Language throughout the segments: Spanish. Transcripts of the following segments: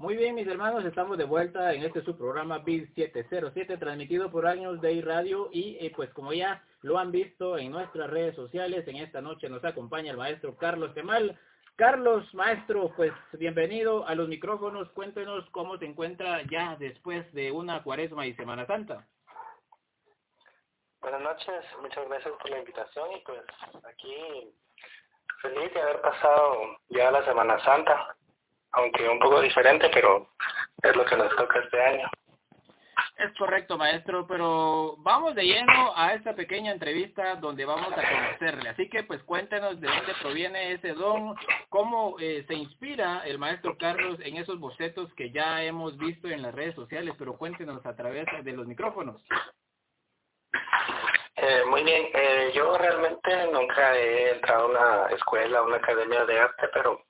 Muy bien, mis hermanos, estamos de vuelta en este su programa BID 707, transmitido por Años Day Radio y eh, pues como ya lo han visto en nuestras redes sociales, en esta noche nos acompaña el maestro Carlos Temal. Carlos, maestro, pues bienvenido a los micrófonos, cuéntenos cómo se encuentra ya después de una cuaresma y Semana Santa. Buenas noches, muchas gracias por la invitación y pues aquí feliz de haber pasado ya la Semana Santa aunque un poco diferente, pero es lo que nos toca este año. Es correcto, maestro, pero vamos de lleno a esta pequeña entrevista donde vamos a conocerle. Así que, pues, cuéntenos de dónde proviene ese don, cómo eh, se inspira el maestro Carlos en esos bocetos que ya hemos visto en las redes sociales, pero cuéntenos a través de los micrófonos. Eh, muy bien, eh, yo realmente nunca he entrado a una escuela, a una academia de arte, pero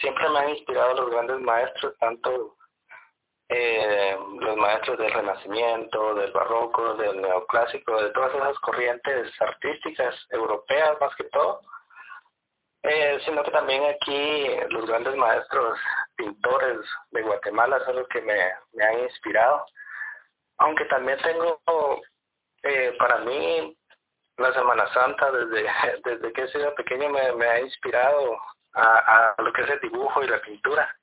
siempre me han inspirado los grandes maestros, tanto eh, los maestros del Renacimiento, del Barroco, del Neoclásico, de todas esas corrientes artísticas europeas más que todo, eh, sino que también aquí los grandes maestros pintores de Guatemala son los que me, me han inspirado. Aunque también tengo, eh, para mí, la Semana Santa, desde, desde que he sido pequeño, me, me ha inspirado a, lo que es el dibujo y la pintura,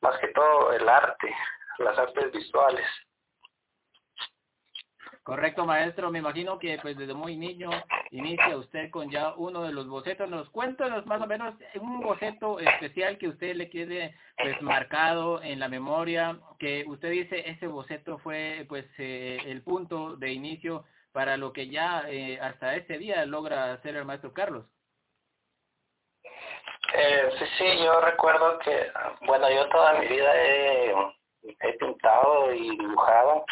más que todo el arte, las artes visuales. Correcto, maestro. Me imagino que pues desde muy niño inicia usted con ya uno de los bocetos. Nos cuéntanos más o menos un boceto especial que usted le quede pues marcado en la memoria, que usted dice ese boceto fue pues eh, el punto de inicio para lo que ya eh, hasta ese día logra hacer el maestro Carlos. Eh, sí, sí, yo recuerdo que, bueno, yo toda mi vida he, he pintado y dibujado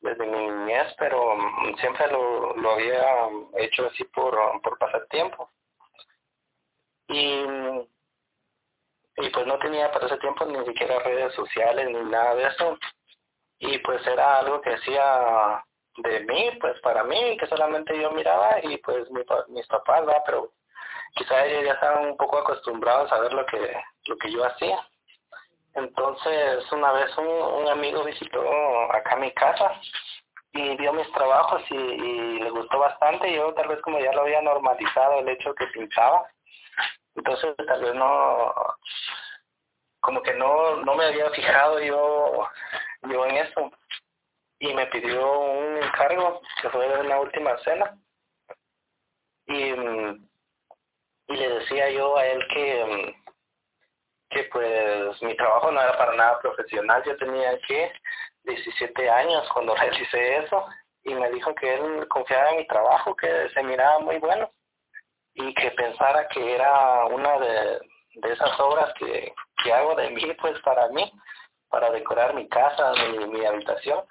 desde mi niñez, pero siempre lo, lo había hecho así por, por pasatiempo. Y, y pues no tenía para ese tiempo ni siquiera redes sociales ni nada de eso. Y pues era algo que hacía de mí, pues para mí, que solamente yo miraba y pues mi, mis papás, ¿verdad? Pero quizá ellos ya estaban un poco acostumbrados a ver lo que, lo que yo hacía. Entonces, una vez un, un amigo visitó acá mi casa y vio mis trabajos y, le gustó bastante. Yo tal vez como ya lo había normalizado el hecho que pintaba, entonces tal vez no, como que no, no me había fijado yo, yo en eso. Y me pidió un encargo que fue de una última cena. Y y le decía yo a él que, mm, que pues mi trabajo no era para nada profesional, yo tenía que 17 años cuando realicé eso y me dijo que él confiaba en mi trabajo, que se miraba muy bueno y que pensara que era una de, de esas obras que, que hago de mí, pues para mí, para decorar mi casa, mi, mi habitación.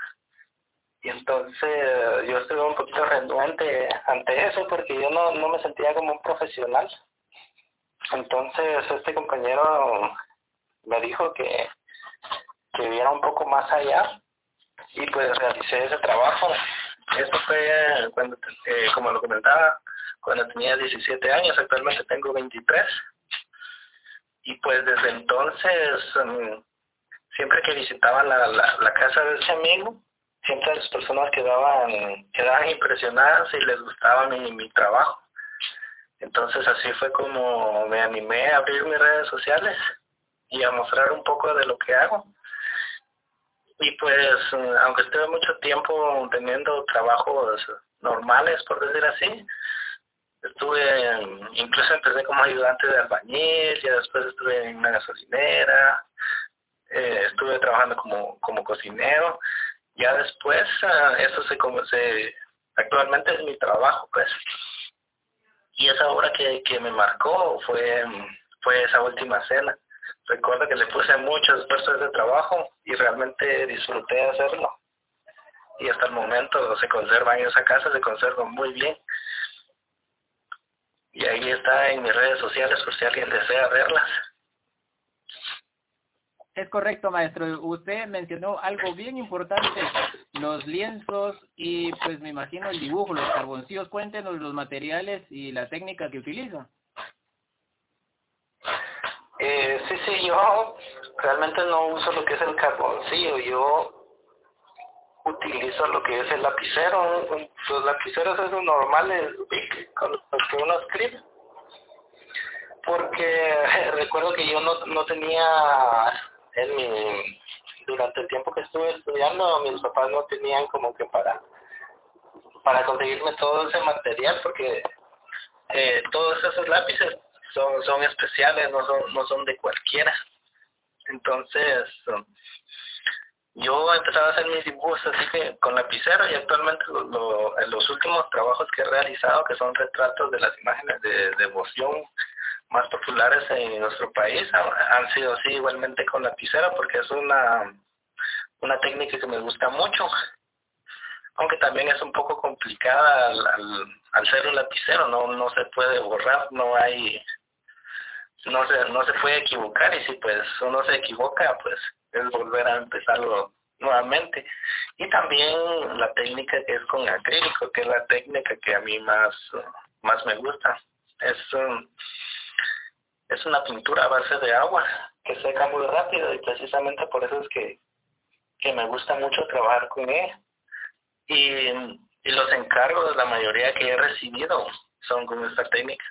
Y entonces yo estuve un poquito renuente ante eso porque yo no, no me sentía como un profesional. Entonces este compañero me dijo que, que viera un poco más allá y pues realicé ese trabajo. Eso fue cuando, eh, como lo comentaba, cuando tenía 17 años, actualmente tengo 23. Y pues desde entonces, um, siempre que visitaba la, la, la casa de ese amigo, siempre las personas quedaban, quedaban impresionadas y les gustaba mi, mi trabajo. Entonces así fue como me animé a abrir mis redes sociales y a mostrar un poco de lo que hago. Y pues, aunque estuve mucho tiempo teniendo trabajos normales, por decir así, estuve, incluso empecé como ayudante de albañil, ya después estuve en una gasolinera, eh, estuve trabajando como, como cocinero ya después uh, eso se, actualmente es mi trabajo pues. Y esa obra que, que me marcó fue fue esa última cena. Recuerdo que le puse mucho esfuerzo ese trabajo y realmente disfruté de hacerlo. Y hasta el momento se conserva en esa casa se conserva muy bien. Y ahí está en mis redes sociales por si alguien desea verlas es correcto, maestro. Usted mencionó algo bien importante, los lienzos y pues me imagino el dibujo, los carboncillos. Cuéntenos los materiales y la técnica que utiliza. Eh, sí, sí, yo realmente no uso lo que es el carboncillo, yo utilizo lo que es el lapicero, los lapiceros esos normales con los que uno escribe. Porque recuerdo que yo no, no tenía en mi durante el tiempo que estuve estudiando mis papás no tenían como que para para conseguirme todo ese material porque eh, todos esos lápices son son especiales no son no son de cualquiera. Entonces yo empezaba a hacer mis dibujos así que con lapicero y actualmente lo, en los últimos trabajos que he realizado que son retratos de las imágenes de devoción más populares en nuestro país han sido así igualmente con lapicera porque es una una técnica que me gusta mucho aunque también es un poco complicada al, al, al ser un lapicero no no se puede borrar no hay no se no se puede equivocar y si pues uno se equivoca pues es volver a empezarlo nuevamente. Y también la técnica que es con acrílico que es la técnica que a mí más más me gusta. Es um, es una pintura a base de agua que seca muy rápido y precisamente por eso es que, que me gusta mucho trabajar con ella. Y, y los encargos, la mayoría que he recibido son con esta técnica.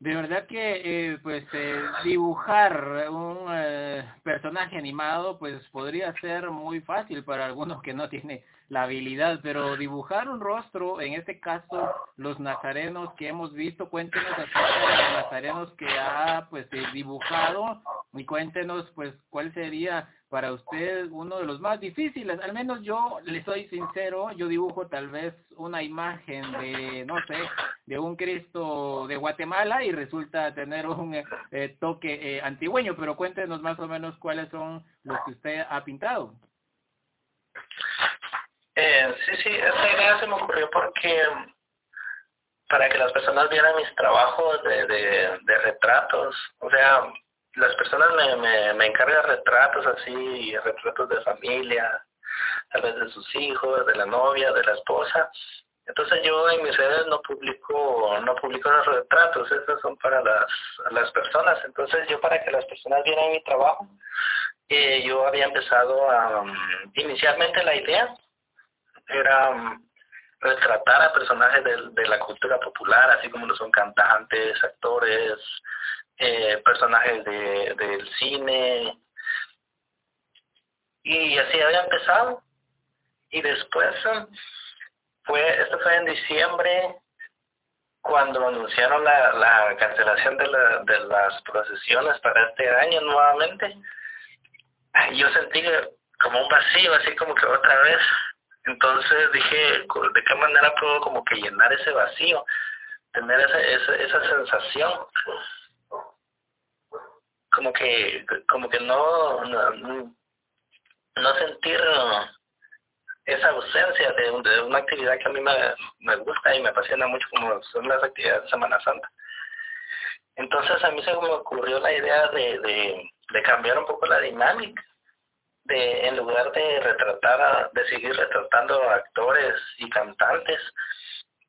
De verdad que eh, pues eh, dibujar un eh, personaje animado pues podría ser muy fácil para algunos que no tienen la habilidad, pero dibujar un rostro, en este caso los nazarenos que hemos visto, cuéntenos acerca de los nazarenos que ha pues dibujado y cuéntenos pues cuál sería para usted uno de los más difíciles. Al menos yo le soy sincero, yo dibujo tal vez una imagen de, no sé, de un Cristo de Guatemala y resulta tener un eh, toque eh, antigüeño, pero cuéntenos más o menos cuáles son los que usted ha pintado. Eh, sí, sí, esa idea se me ocurrió porque para que las personas vieran mis trabajos de, de retratos, o sea, las personas me, me, encargan retratos así, retratos de familia, tal vez de sus hijos, de la novia, de la esposa. Entonces yo en mis redes no publico, no publico los retratos, esos son para las, las personas. Entonces yo para que las personas vieran mi trabajo, eh, yo había empezado a, um, inicialmente la idea era um, retratar a personajes de, de la cultura popular, así como lo son cantantes, actores, eh, personajes de, del cine. Y así había empezado. Y después fue esto fue en diciembre cuando anunciaron la, la cancelación de, la, de las procesiones para este año nuevamente. Yo sentí como un vacío así como que otra vez. Entonces dije de qué manera puedo como que llenar ese vacío tener esa, esa, esa sensación como que como que no no, no sentir esa ausencia de, una actividad que a mí me, me gusta y me apasiona mucho como son las actividades de Semana Santa. Entonces a mí se me ocurrió la idea de, de, de cambiar un poco la dinámica, de en lugar de retratar, a, de seguir retratando a actores y cantantes,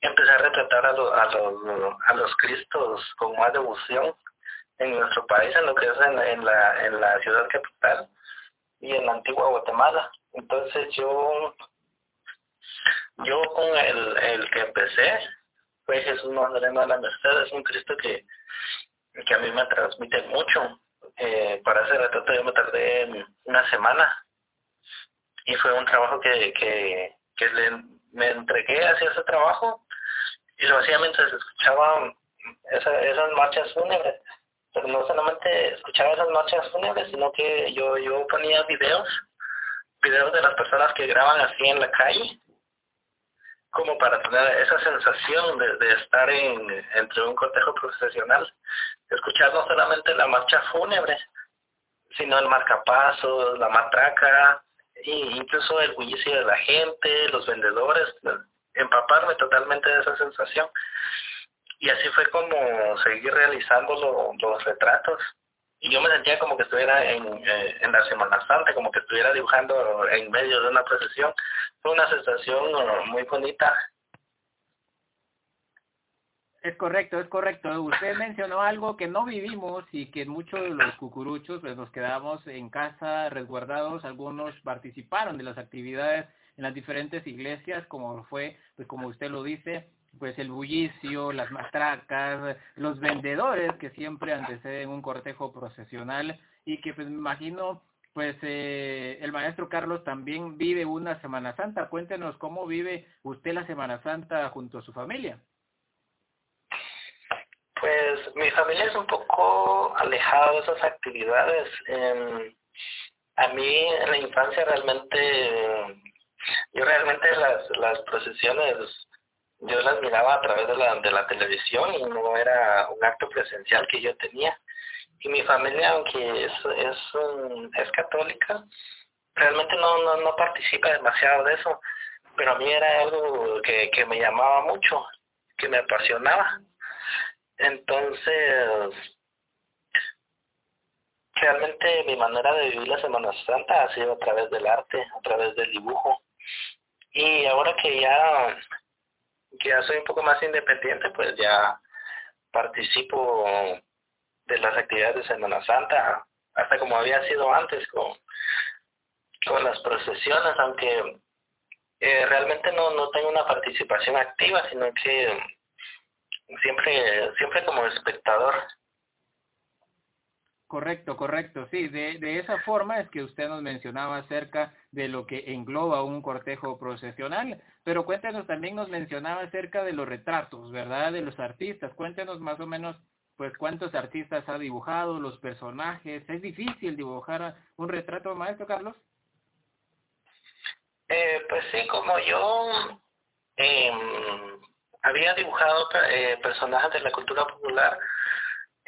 empezar a retratar a, lo, a, los, a los cristos con más devoción en nuestro país, en lo que es en, en, la, en la ciudad capital y en la antigua Guatemala. Entonces yo, yo con el, el que empecé fue Jesús Nazareno de la Merced, es un Cristo que, que a mí me transmite mucho. Eh, para hacer retrato yo me tardé una semana y fue un trabajo que, que, que le, me entregué hacia ese trabajo y lo hacía mientras escuchaba esa, esas marchas fúnebres no solamente escuchaba esas marchas fúnebres, sino que yo, yo ponía videos, videos de las personas que graban así en la calle, como para tener esa sensación de, de estar en, entre un cortejo profesional, escuchar no solamente la marcha fúnebre, sino el marcapasos, la matraca, e incluso el bullicio de la gente, los vendedores, empaparme totalmente de esa sensación y así fue como seguir realizando los retratos y yo me sentía como que estuviera en, eh, en la Semana Santa, como que estuviera dibujando en medio de una procesión. Fue una sensación uh, muy bonita. Es correcto, es correcto. Usted mencionó algo que no vivimos y que muchos de los cucuruchos pues nos quedamos en casa resguardados, algunos participaron de las actividades en las diferentes iglesias, como fue, pues como usted lo dice, pues el bullicio, las matracas, los vendedores que siempre anteceden un cortejo procesional y que pues me imagino pues eh, el maestro Carlos también vive una Semana Santa. Cuéntenos cómo vive usted la Semana Santa junto a su familia. Pues mi familia es un poco alejada de esas actividades. a mí en la infancia realmente, yo realmente las, las procesiones, yo las miraba a través de la, de la televisión y no era un acto presencial que yo tenía. Y mi familia, aunque es, es, es católica, realmente no, no, no participa demasiado de eso, pero a mí era algo que, que me llamaba mucho, que me apasionaba. Entonces, realmente mi manera de vivir la Semana Santa ha sido a través del arte, a través del dibujo. Y ahora que ya, que ya soy un poco más independiente, pues ya participo de las actividades de Semana Santa, hasta como había sido antes con, con las procesiones, aunque eh, realmente no, no tengo una participación activa, sino que siempre, siempre como espectador. Correcto, correcto, sí, de, esa forma es que usted nos mencionaba acerca de lo que engloba un cortejo procesional, pero cuéntenos también nos mencionaba acerca de los retratos, ¿verdad? De los artistas, cuéntenos más o menos pues cuántos artistas ha dibujado, los personajes, ¿es difícil dibujar un retrato, maestro Carlos? Eh, pues sí, como yo eh, había dibujado eh, personajes de la cultura popular,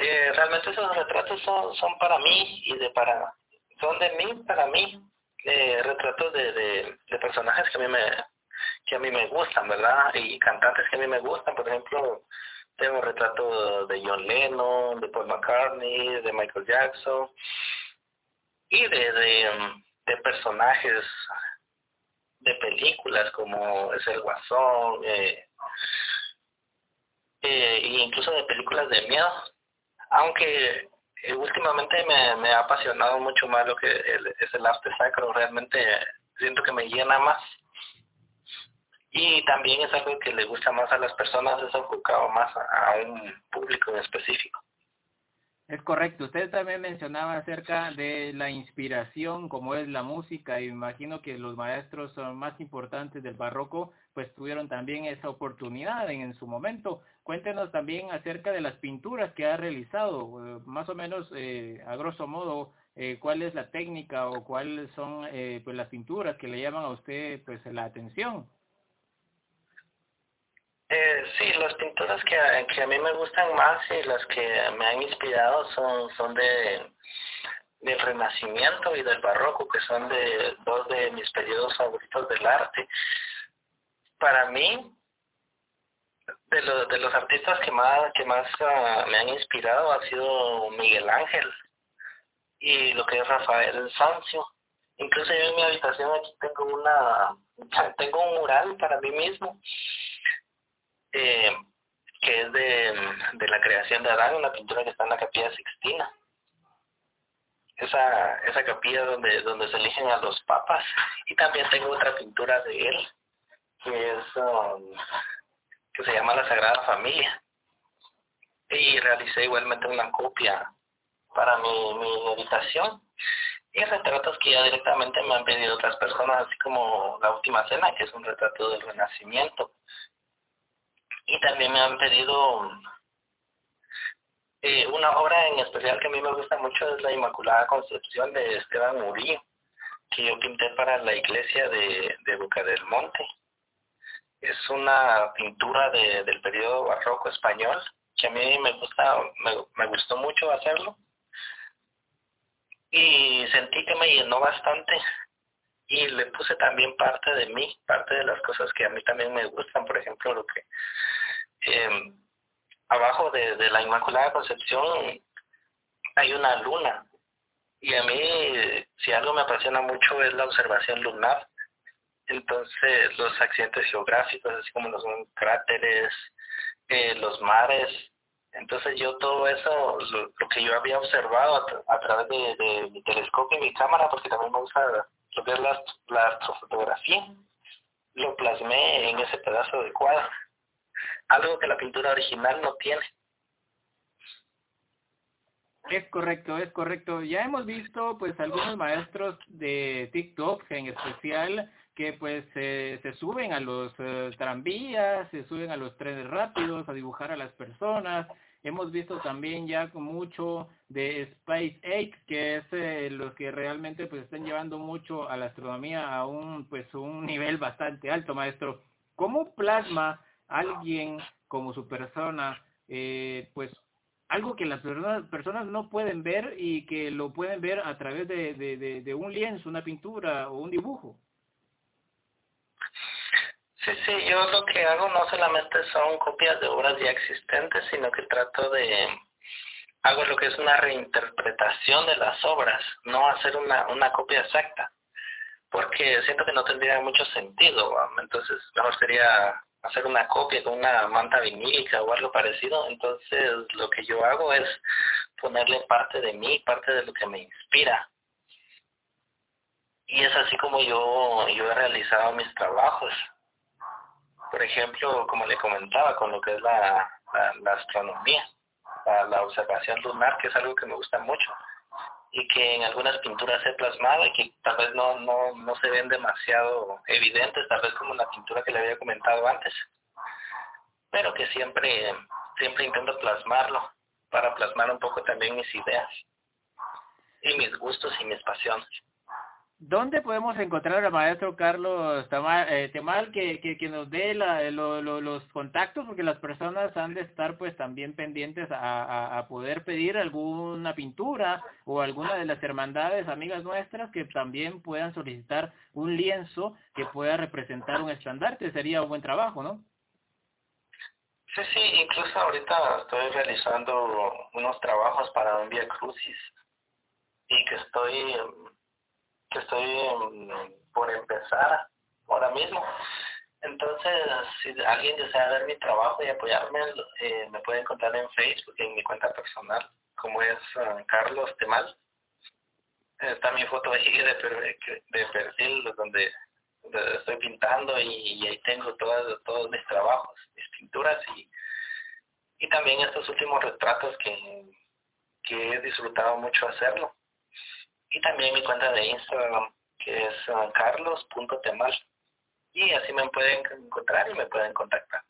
eh, realmente esos retratos son, son para mí y de para son de mí para mí eh, retratos de, de, personajes que a mí me que a mí me gustan verdad y cantantes que a mí me gustan por ejemplo tengo retratos de John Lennon de Paul McCartney de Michael Jackson y de, de, personajes de películas como es el Guasón eh, eh, incluso de películas de miedo, aunque eh, últimamente me, ha apasionado mucho más lo que es el arte sacro, realmente siento que me llena más y también es algo que le gusta más a las personas, es enfocado más a, un público en específico. Es correcto. Usted también mencionaba acerca de la inspiración, como es la música, y imagino que los maestros más importantes del barroco, pues tuvieron también esa oportunidad en su momento. Cuéntenos también acerca de las pinturas que ha realizado, eh, más o menos, eh, a grosso modo, eh, cuál es la técnica o cuáles son eh, pues las pinturas que le llaman a usted pues la atención. Eh, sí, las pinturas que, a mí me gustan más y las que me han inspirado son, son de del Renacimiento y del Barroco, que son de dos de mis periodos favoritos del arte. Para mí, de, los de los artistas que más que más uh, me han inspirado ha sido Miguel Ángel y lo que es Rafael Sancio. Incluso yo en mi habitación aquí tengo una tengo un mural para mí mismo eh, que es de, de la creación de Adán, una pintura que está en la capilla Sixtina. Esa, esa capilla donde, donde se eligen a los papas. Y también tengo otra pintura de él, que es um, que se llama La Sagrada Familia. Y realicé igualmente una copia para mi, mi habitación y retratos que ya directamente me han pedido otras personas, así como La Última Cena, que es un retrato del Renacimiento, y también me han pedido eh, una obra en especial que a mí me gusta mucho es la Inmaculada Concepción de Esteban Murillo, que yo pinté para la iglesia de, de Boca del Monte. Es una pintura de, del periodo barroco español que a mí me gusta, me, me gustó mucho hacerlo. Y sentí que me llenó bastante. Y le puse también parte de mí, parte de las cosas que a mí también me gustan, por ejemplo, lo que eh, abajo de, de la Inmaculada Concepción hay una luna. Y a mí si algo me apasiona mucho es la observación lunar. Entonces los accidentes geográficos, así como los cráteres, eh, los mares. Entonces yo todo eso, lo, que yo había observado a, través de, mi telescopio y mi cámara, porque también me gusta lo que es la, la astrofotografía, lo plasmé en ese pedazo de cuadro. Algo que la pintura original no tiene. Es correcto, es correcto. Ya hemos visto pues algunos maestros de TikTok en especial que pues se suben a los eh, tranvías, se suben a los trenes rápidos a dibujar a las personas. Hemos visto también ya mucho de SpaceX, que es eh, los que realmente pues están llevando mucho a la astronomía a un pues un nivel bastante alto, maestro. ¿Cómo plasma alguien como su persona eh, pues algo que las personas, no pueden ver y que lo pueden ver a través de, de, un lienzo, una pintura o un dibujo. Sí, sí, yo lo que hago no solamente son copias de obras ya existentes, sino que trato de, hago lo que es una reinterpretación de las obras, no hacer una, una copia exacta, porque siento que no tendría mucho sentido, entonces mejor sería hacer una copia con una manta vinílica o algo parecido, entonces lo que yo hago es ponerle parte de mí, parte de lo que me inspira. Y es así como yo, yo he realizado mis trabajos. Por ejemplo, como le comentaba, con lo que es la, la, astronomía, la observación lunar, que es algo que me gusta mucho y que en algunas pinturas he plasmado y que tal vez no, no, no se ven demasiado evidentes, tal vez como la pintura que le había comentado antes, pero que siempre, siempre intento plasmarlo para plasmar un poco también mis ideas y mis gustos y mis pasiones. ¿Dónde podemos encontrar al maestro Carlos eh, Temal que, que, nos dé la, los contactos? Porque las personas han de estar pues también pendientes a, a, poder pedir alguna pintura o alguna de las hermandades amigas nuestras que también puedan solicitar un lienzo que pueda representar un estandarte. Sería un buen trabajo, ¿no? Sí, sí, incluso ahorita estoy realizando unos trabajos para un Vía Crucis y que estoy que estoy por empezar ahora mismo. Entonces, si alguien desea ver mi trabajo y apoyarme, eh, me puede encontrar en Facebook, en mi cuenta personal, como es eh, Carlos Temal. Está mi foto ahí de, de perfil donde, estoy pintando y, ahí tengo todas, todos mis trabajos, mis pinturas y, y también estos últimos retratos que, que he disfrutado mucho hacerlo y también mi cuenta de Instagram que es uh, carlos.temal y así me pueden encontrar y me pueden contactar.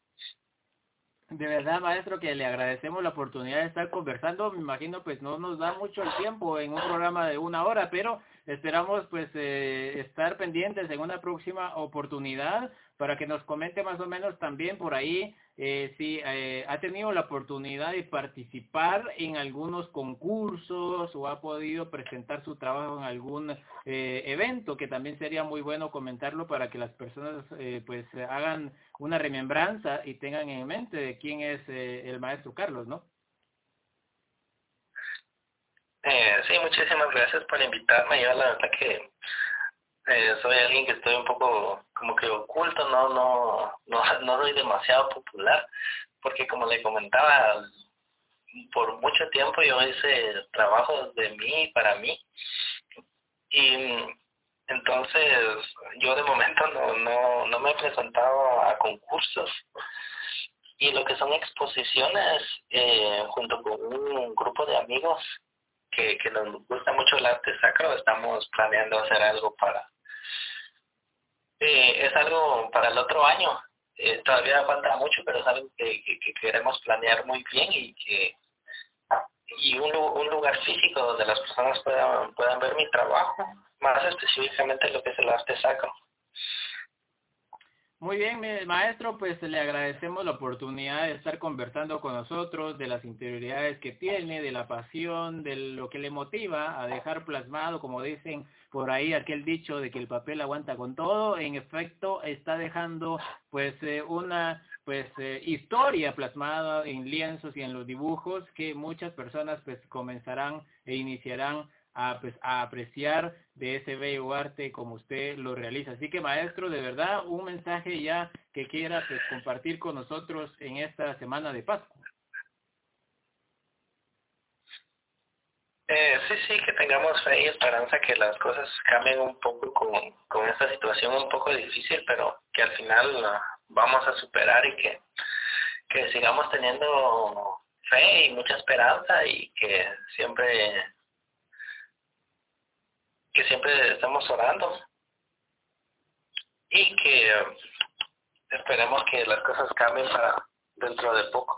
De verdad, maestro, que le agradecemos la oportunidad de estar conversando. Me imagino, pues no nos da mucho el tiempo en un programa de una hora, pero esperamos, pues, eh, estar pendientes en una próxima oportunidad para que nos comente más o menos también por ahí eh, si eh, ha tenido la oportunidad de participar en algunos concursos o ha podido presentar su trabajo en algún eh, evento, que también sería muy bueno comentarlo para que las personas eh, pues hagan una remembranza y tengan en mente de quién es el maestro Carlos, ¿no? sí, muchísimas gracias por invitarme. Yo la verdad que eh, soy alguien que estoy un poco como que oculto, no, no, no, no soy demasiado popular, porque como le comentaba, por mucho tiempo yo hice trabajos de mí para mí. Y entonces yo de momento no, no, no me he presentado a concursos. Y lo que son exposiciones, eh, junto con un grupo de amigos que, que nos gusta mucho el arte sacro, estamos planeando hacer algo para eh, es algo para el otro año. Eh, todavía falta mucho, pero es algo que, queremos planear muy bien y que y un, un lugar físico donde las personas puedan, puedan ver mi trabajo, más específicamente lo que es el arte sacro. Muy bien, maestro, pues le agradecemos la oportunidad de estar conversando con nosotros de las interioridades que tiene, de la pasión, de lo que le motiva a dejar plasmado, como dicen por ahí aquel dicho de que el papel aguanta con todo. En efecto, está dejando pues eh, una pues eh, historia plasmada en lienzos y en los dibujos que muchas personas pues comenzarán e iniciarán a, pues, a apreciar de ese bello arte como usted lo realiza. Así que maestro, de verdad, un mensaje ya que quiera pues, compartir con nosotros en esta semana de Pascua. Eh, sí, sí, que tengamos fe y esperanza que las cosas cambien un poco con, con esta situación un poco difícil, pero que al final vamos a superar y que, que sigamos teniendo fe y mucha esperanza y que siempre que siempre estamos orando y que esperemos que las cosas cambien para dentro de poco.